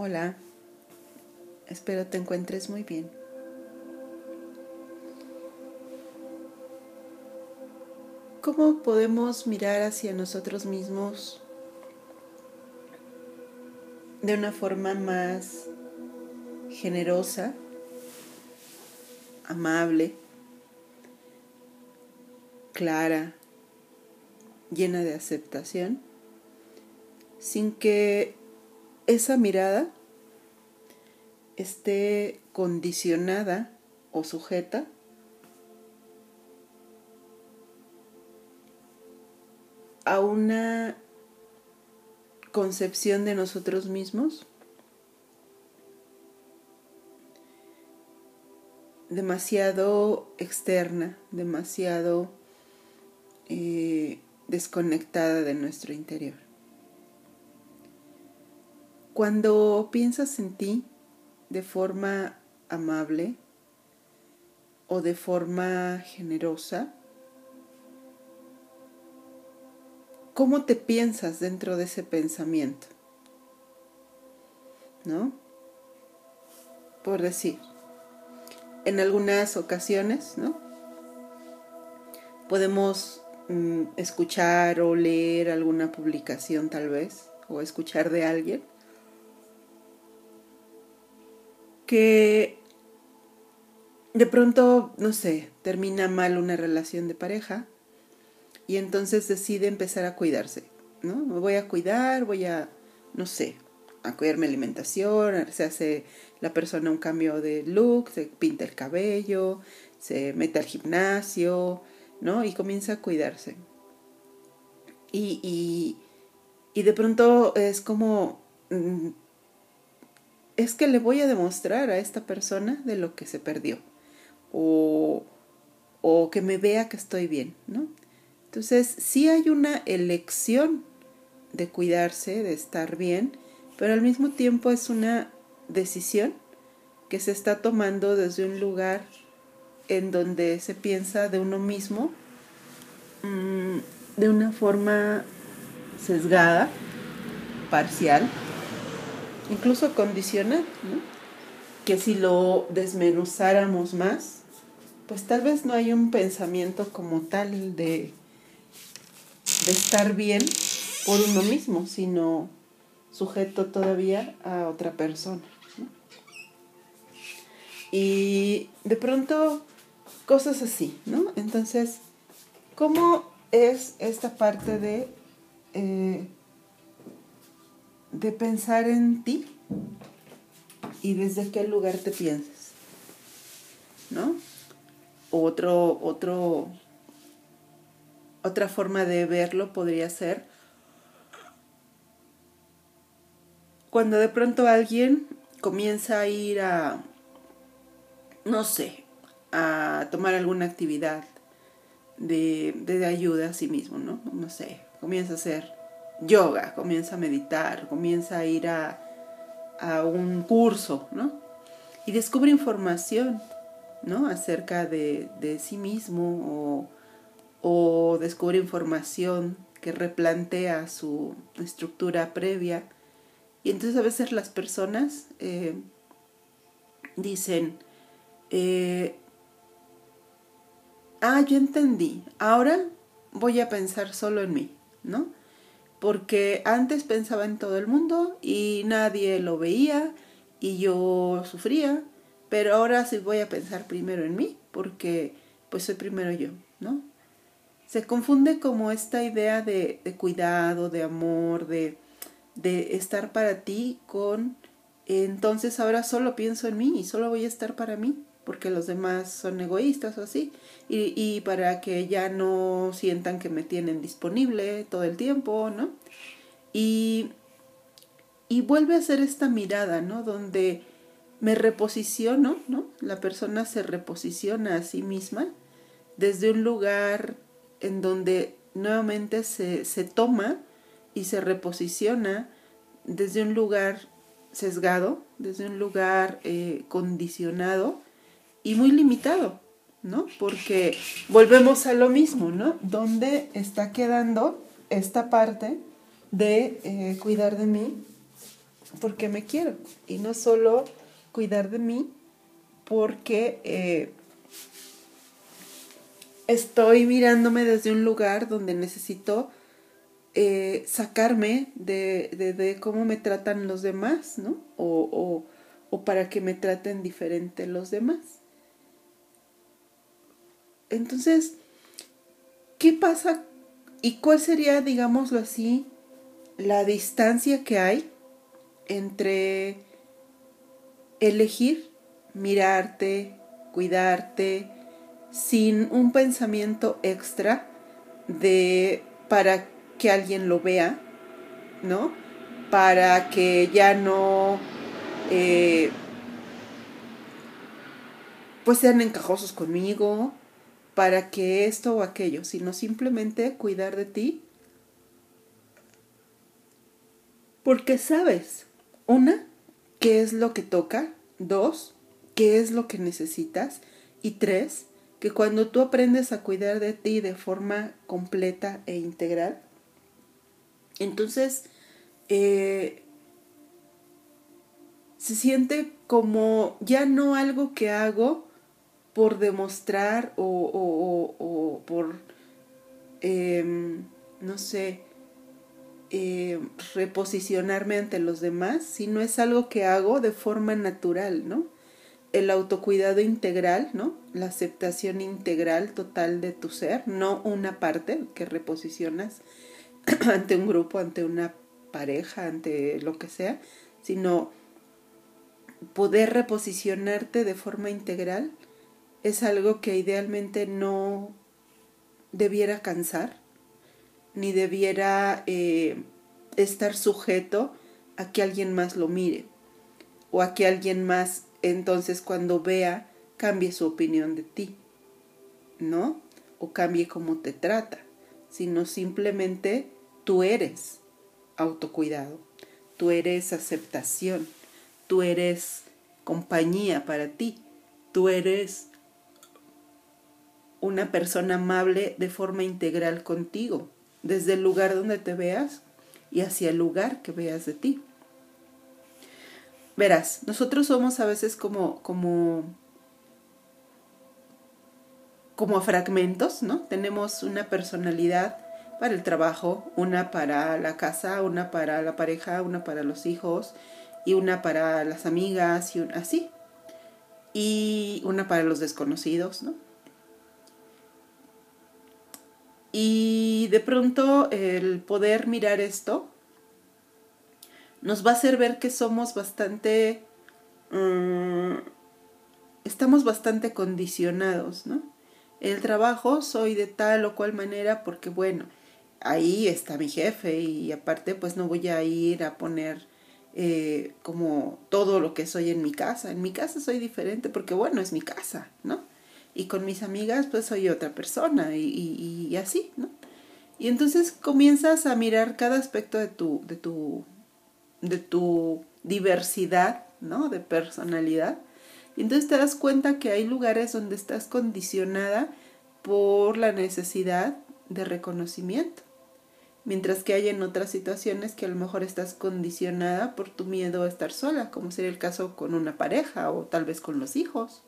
Hola, espero te encuentres muy bien. ¿Cómo podemos mirar hacia nosotros mismos de una forma más generosa, amable, clara, llena de aceptación, sin que esa mirada esté condicionada o sujeta a una concepción de nosotros mismos demasiado externa, demasiado eh, desconectada de nuestro interior. Cuando piensas en ti de forma amable o de forma generosa, ¿cómo te piensas dentro de ese pensamiento? ¿No? Por decir, en algunas ocasiones, ¿no? Podemos mm, escuchar o leer alguna publicación tal vez, o escuchar de alguien que de pronto, no sé, termina mal una relación de pareja y entonces decide empezar a cuidarse, ¿no? Me voy a cuidar, voy a, no sé, a cuidar mi alimentación, se hace la persona un cambio de look, se pinta el cabello, se mete al gimnasio, ¿no? Y comienza a cuidarse. Y, y, y de pronto es como, mm, es que le voy a demostrar a esta persona de lo que se perdió. O, o que me vea que estoy bien, ¿no? Entonces, sí hay una elección de cuidarse, de estar bien, pero al mismo tiempo es una decisión que se está tomando desde un lugar en donde se piensa de uno mismo mm, de una forma sesgada, parcial, incluso condicional, que si lo desmenuzáramos más, pues tal vez no hay un pensamiento como tal de, de estar bien por uno mismo, sino sujeto todavía a otra persona. Y de pronto cosas así, ¿no? Entonces, ¿cómo es esta parte de eh, de pensar en ti y desde qué lugar te piensas. ¿No? Otro, otro, otra forma de verlo podría ser cuando de pronto alguien comienza a ir a, no sé, a tomar alguna actividad de, de ayuda a sí mismo, ¿no? No sé, comienza a hacer yoga, comienza a meditar, comienza a ir a, un curso, ¿no? Y descubre información, ¿no? Acerca de, sí mismo o, o descubre información que replantea su estructura previa. Y entonces a veces las personas eh, dicen, eh, ah, yo entendí, ahora voy a pensar solo en mí, ¿no? Porque antes pensaba en todo el mundo y nadie lo veía y yo sufría, pero ahora sí voy a pensar primero en mí, porque pues soy primero yo, ¿no? Se confunde como esta idea de, cuidado, de amor, de, de estar para ti con entonces ahora solo pienso en mí y solo voy a estar para mí porque los demás son egoístas o así, y, y, para que ya no sientan que me tienen disponible todo el tiempo, ¿no? Y, y vuelve a ser esta mirada, ¿no? Donde me reposiciono, ¿no? La persona se reposiciona a sí misma desde un lugar en donde nuevamente se, se toma y se reposiciona desde un lugar sesgado, desde un lugar eh, condicionado y muy limitado, ¿no? Porque volvemos a lo mismo, ¿no? ¿Dónde está quedando esta parte de eh, cuidar de mí porque me quiero. Y no solo cuidar de mí porque eh, estoy mirándome desde un lugar donde necesito eh, sacarme de, de, cómo me tratan los demás, ¿no? O, o para que me traten diferente los demás. Entonces, ¿qué pasa y cuál sería, digámoslo así, la distancia que hay entre elegir, mirarte, cuidarte, sin un pensamiento extra de para que alguien lo vea, ¿no? Para que ya no eh, pues sean encajosos conmigo, para que esto o aquello, sino simplemente cuidar de ti. Porque sabes, una, qué es lo que toca, dos, qué es lo que necesitas y tres, que cuando tú aprendes a cuidar de ti de forma completa e integral, entonces eh, se siente como ya no algo que hago por demostrar o, por, em, no sé, em, reposicionarme ante los demás, sino es algo que hago de forma natural, ¿no? El autocuidado integral, ¿no? La aceptación integral total de tu ser, no una parte que reposicionas ante un grupo, ante una pareja, ante lo que sea, sino poder reposicionarte de forma integral es algo que idealmente no debiera cansar, ni debiera eh, estar sujeto a que alguien más lo mire, o a que alguien más entonces cuando vea cambie su opinión de ti, ¿no? O cambie cómo te trata, sino simplemente tú eres autocuidado, tú eres aceptación, tú eres compañía para ti, tú eres una persona amable de forma integral contigo, desde el lugar donde te veas y hacia el lugar que veas de ti. Verás, nosotros somos a veces como, como, como fragmentos, ¿no? Tenemos una personalidad para el trabajo, una para la casa, una para la pareja, una para los hijos y una para las amigas y así. Y una para los desconocidos, ¿no? Y de pronto el poder mirar esto nos va a hacer ver que somos bastante... Mm, estamos bastante condicionados, ¿no? El trabajo soy de tal o cual manera porque, bueno, ahí está mi jefe y aparte pues no voy a ir a poner eh, como todo lo que soy en mi casa. En mi casa soy diferente porque, bueno, es mi casa, ¿no? Y con mis amigas pues soy otra persona y, así, ¿no? Y entonces comienzas a mirar cada aspecto de tu, de tu, de tu diversidad, ¿no? De personalidad. Y entonces te das cuenta que hay lugares donde estás condicionada por la necesidad de reconocimiento. Mientras que hay en otras situaciones que a lo mejor estás condicionada por tu miedo a estar sola, como sería el caso con una pareja o tal vez con los hijos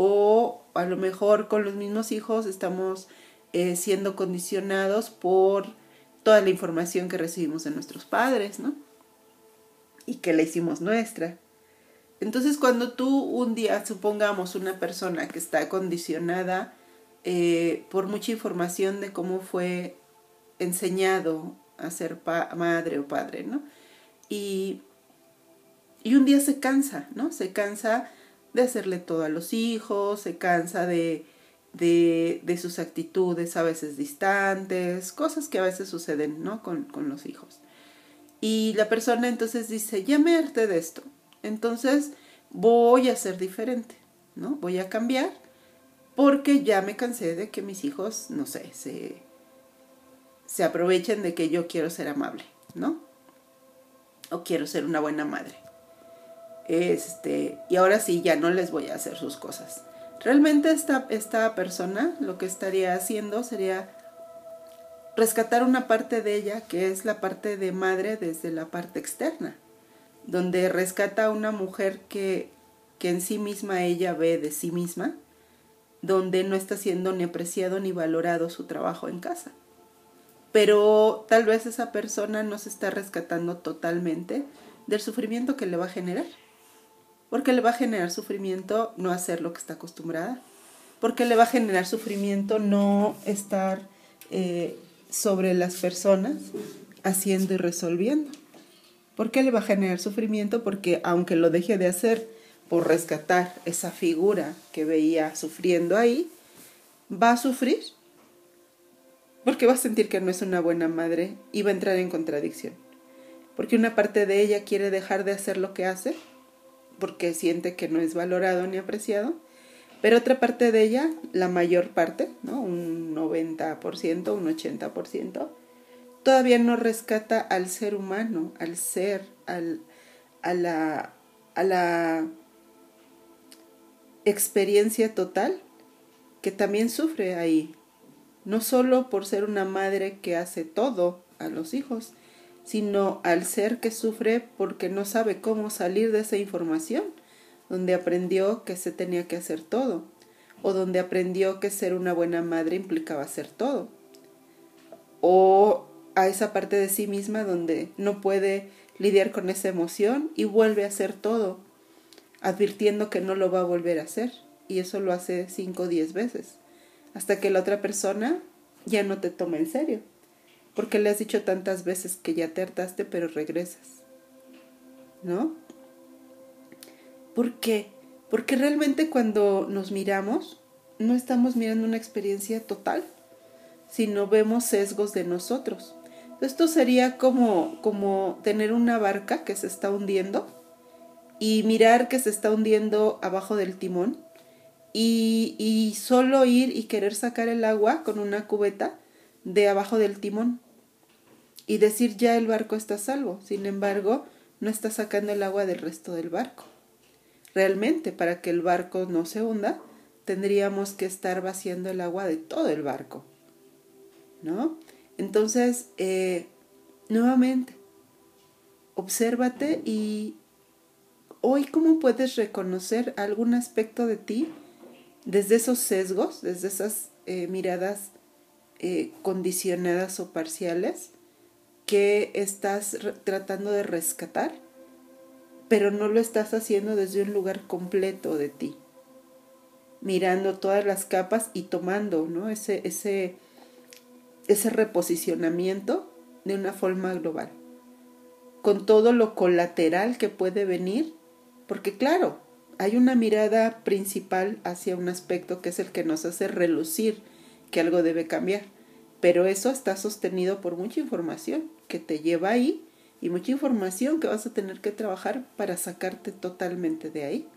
o a lo mejor con los mismos hijos estamos eh, siendo condicionados por toda la información que recibimos de nuestros padres, ¿no? Y que la hicimos nuestra. Entonces cuando tú un día, supongamos una persona que está condicionada eh, por mucha información de cómo fue enseñado a ser madre o padre, ¿no? Y, y un día se cansa, ¿no? Se cansa de hacerle todo a los hijos, se cansa de, de, sus actitudes a veces distantes, cosas que a veces suceden, ¿no? Con, con los hijos. Y la persona entonces dice, ya me harté de esto, entonces voy a ser diferente, ¿no? Voy a cambiar porque ya me cansé de que mis hijos, no sé, se, se aprovechen de que yo quiero ser amable, ¿no? O quiero ser una buena madre. Este, y ahora sí, ya no les voy a hacer sus cosas. Realmente esta, esta persona lo que estaría haciendo sería rescatar una parte de ella que es la parte de madre desde la parte externa, donde rescata a una mujer que, que en sí misma ella ve de sí misma, donde no está siendo ni apreciado ni valorado su trabajo en casa. Pero tal vez esa persona no se está rescatando totalmente del sufrimiento que le va a generar. Porque le va a generar sufrimiento no hacer lo que está acostumbrada. Porque le va a generar sufrimiento no estar eh, sobre las personas haciendo y resolviendo. ¿Por qué le va a generar sufrimiento? Porque aunque lo deje de hacer por rescatar esa figura que veía sufriendo ahí, va a sufrir porque va a sentir que no es una buena madre y va a entrar en contradicción. Porque una parte de ella quiere dejar de hacer lo que hace porque siente que no es valorado ni apreciado, pero otra parte de ella, la mayor parte, ¿no? un 90%, un 80%, todavía no rescata al ser humano, al ser, al, a, la, a la experiencia total que también sufre ahí. No solo por ser una madre que hace todo a los hijos, sino al ser que sufre porque no sabe cómo salir de esa información, donde aprendió que se tenía que hacer todo, o donde aprendió que ser una buena madre implicaba hacer todo, o a esa parte de sí misma donde no puede lidiar con esa emoción y vuelve a hacer todo, advirtiendo que no lo va a volver a hacer, y eso lo hace cinco o diez veces, hasta que la otra persona ya no te toma en serio porque le has dicho tantas veces que ya te hartaste, pero regresas. ¿No? ¿Por qué? Porque realmente cuando nos miramos, no estamos mirando una experiencia total, sino vemos sesgos de nosotros. Esto sería como, como tener una barca que se está hundiendo y mirar que se está hundiendo abajo del timón y, y solo ir y querer sacar el agua con una cubeta de abajo del timón y decir ya el barco está salvo. Sin embargo, no está sacando el agua del resto del barco. Realmente, para que el barco no se hunda, tendríamos que estar vaciando el agua de todo el barco. ¿No? Entonces, eh, nuevamente, obsérvate y hoy cómo puedes reconocer algún aspecto de ti desde esos sesgos, desde esas eh, miradas eh, condicionadas o parciales que estás tratando de rescatar, pero no lo estás haciendo desde un lugar completo de ti, mirando todas las capas y tomando ¿no? ese, ese, ese reposicionamiento de una forma global, con todo lo colateral que puede venir, porque claro, hay una mirada principal hacia un aspecto que es el que nos hace relucir que algo debe cambiar, pero eso está sostenido por mucha información que te lleva ahí y mucha información que vas a tener que trabajar para sacarte totalmente de ahí.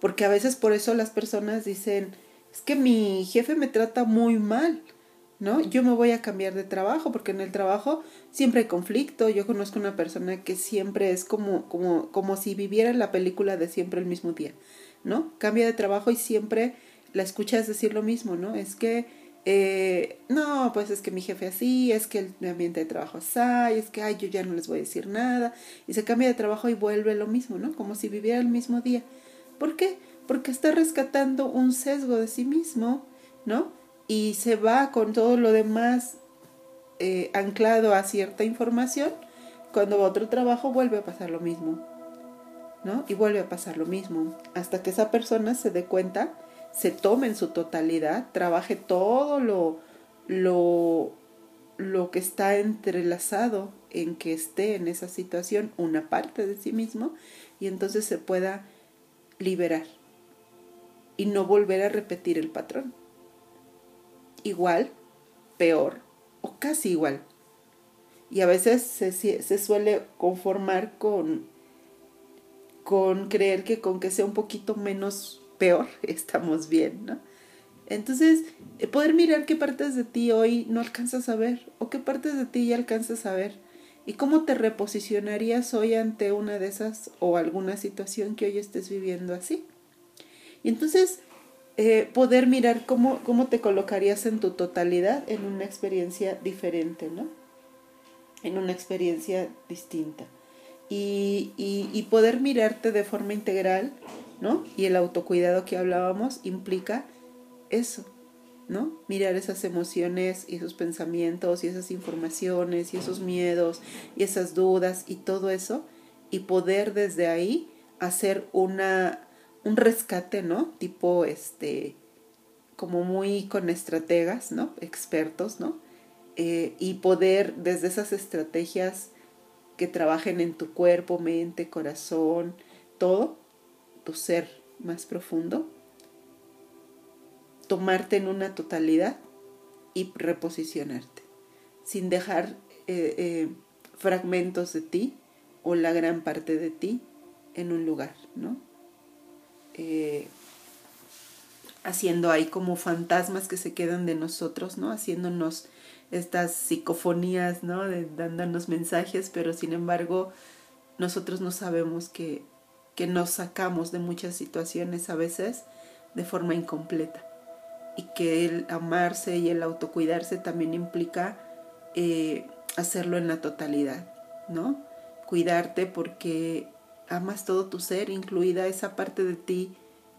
Porque a veces por eso las personas dicen, es que mi jefe me trata muy mal, ¿no? Yo me voy a cambiar de trabajo porque en el trabajo siempre hay conflicto. Yo conozco una persona que siempre es como, como, como si viviera la película de siempre el mismo día, ¿no? Cambia de trabajo y siempre la escuchas decir lo mismo, ¿no? Es que eh, no, pues es que mi jefe así, es que el ambiente de trabajo así, es que, ay, yo ya no les voy a decir nada, y se cambia de trabajo y vuelve lo mismo, ¿no? Como si viviera el mismo día. ¿Por qué? Porque está rescatando un sesgo de sí mismo, ¿no? Y se va con todo lo demás eh, anclado a cierta información, cuando va a otro trabajo vuelve a pasar lo mismo, ¿no? Y vuelve a pasar lo mismo, hasta que esa persona se dé cuenta se tome en su totalidad, trabaje todo lo, lo, lo que está entrelazado en que esté en esa situación una parte de sí mismo y entonces se pueda liberar y no volver a repetir el patrón. Igual, peor o casi igual. Y a veces se, se suele conformar con, con creer que con que sea un poquito menos peor, estamos bien, ¿no? Entonces, eh, poder mirar qué partes de ti hoy no alcanzas a ver o qué partes de ti ya alcanzas a ver y cómo te reposicionarías hoy ante una de esas o alguna situación que hoy estés viviendo así. Y entonces, eh, poder mirar cómo, cómo te colocarías en tu totalidad en una experiencia diferente, ¿no? En una experiencia distinta. Y, poder mirarte de forma integral, ¿no? Y el autocuidado que hablábamos implica eso, ¿no? Mirar esas emociones y esos pensamientos y esas informaciones y esos miedos y esas dudas y todo eso y poder desde ahí hacer una un rescate, ¿no? Tipo este como muy con estrategas, ¿no? Expertos, ¿no? Eh, y poder desde esas estrategias que trabajen en tu cuerpo, mente, corazón, todo, tu ser más profundo, tomarte en una totalidad y reposicionarte, sin dejar eh, eh, fragmentos de ti o la gran parte de ti en un lugar, ¿no? Haciendo ahí como fantasmas que se quedan de nosotros, ¿no? Haciéndonos estas psicofonías, ¿no? Dándonos mensajes, pero sin embargo nosotros no sabemos que, que nos sacamos de muchas situaciones a veces de forma incompleta y que el amarse y el autocuidarse también implica eh, hacerlo en la totalidad, ¿no? Cuidarte porque amas todo tu ser, incluida esa parte de ti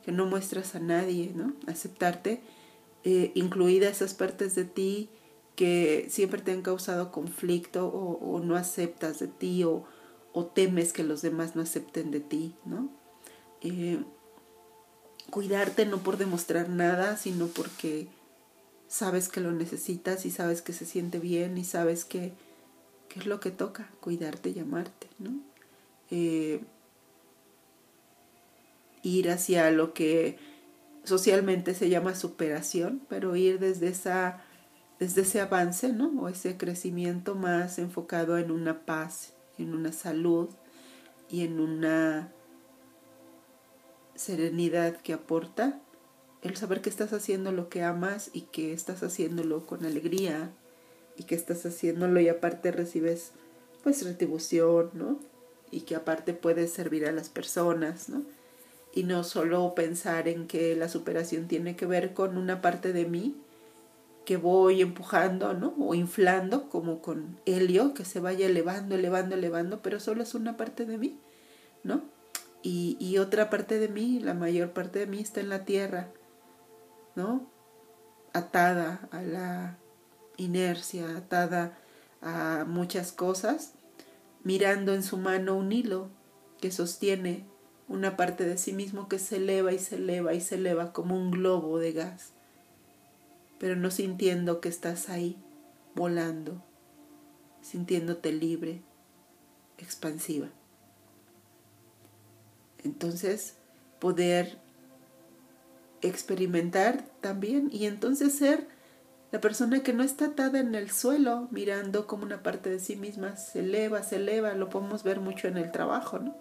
que no muestras a nadie, ¿no? Aceptarte, eh, incluida esas partes de ti que siempre te han causado conflicto o, no aceptas de ti o, temes que los demás no acepten de ti, ¿no? Eh, cuidarte no por demostrar nada, sino porque sabes que lo necesitas y sabes que se siente bien y sabes que, es lo que toca, cuidarte y amarte, ¿no? Eh, ir hacia lo que socialmente se llama superación, pero ir desde, esa, desde ese avance, ¿no? O ese crecimiento más enfocado en una paz, en una salud y en una serenidad que aporta el saber que estás haciendo lo que amas y que estás haciéndolo con alegría y que estás haciéndolo y aparte recibes pues retribución, ¿no? Y que aparte puedes servir a las personas, ¿no? Y no solo pensar en que la superación tiene que ver con una parte de mí que voy empujando, ¿no? O inflando, como con helio, que se vaya elevando, elevando, elevando, pero solo es una parte de mí, ¿no? Y, y otra parte de mí, la mayor parte de mí está en la tierra, ¿no? Atada a la inercia, atada a muchas cosas, mirando en su mano un hilo que sostiene una parte de sí mismo que se eleva y se eleva y se eleva como un globo de gas, pero no sintiendo que estás ahí, volando, sintiéndote libre, expansiva. Entonces, poder experimentar también y entonces ser la persona que no está atada en el suelo, mirando como una parte de sí misma se eleva, se eleva, lo podemos ver mucho en el trabajo, ¿no?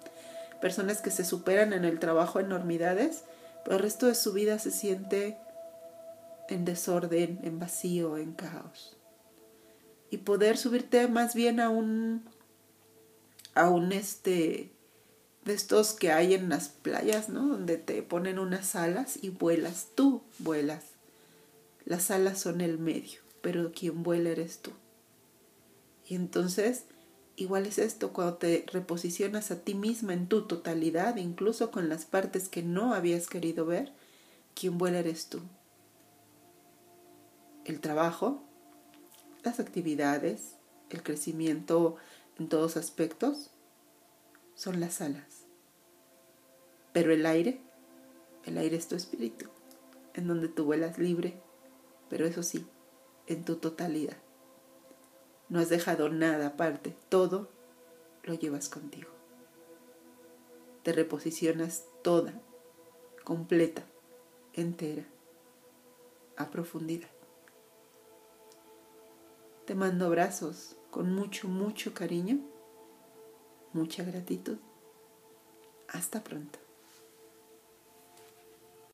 Personas que se superan en el trabajo enormidades, pero el resto de su vida se siente en desorden, en vacío, en caos. Y poder subirte más bien a un a un este de estos que hay en las playas, ¿no? Donde te ponen unas alas y vuelas, tú vuelas. Las alas son el medio, pero quien vuela eres tú. Y entonces Igual es esto, cuando te reposicionas a ti misma en tu totalidad, incluso con las partes que no habías querido ver, quien vuela eres tú. El trabajo, las actividades, el crecimiento en todos aspectos, son las alas. Pero el aire, el aire es tu espíritu, en donde tú vuelas libre, pero eso sí, en tu totalidad. No has dejado nada aparte, todo lo llevas contigo. Te reposicionas toda, completa, entera, a profundidad. Te mando abrazos con mucho, mucho cariño, mucha gratitud. Hasta pronto.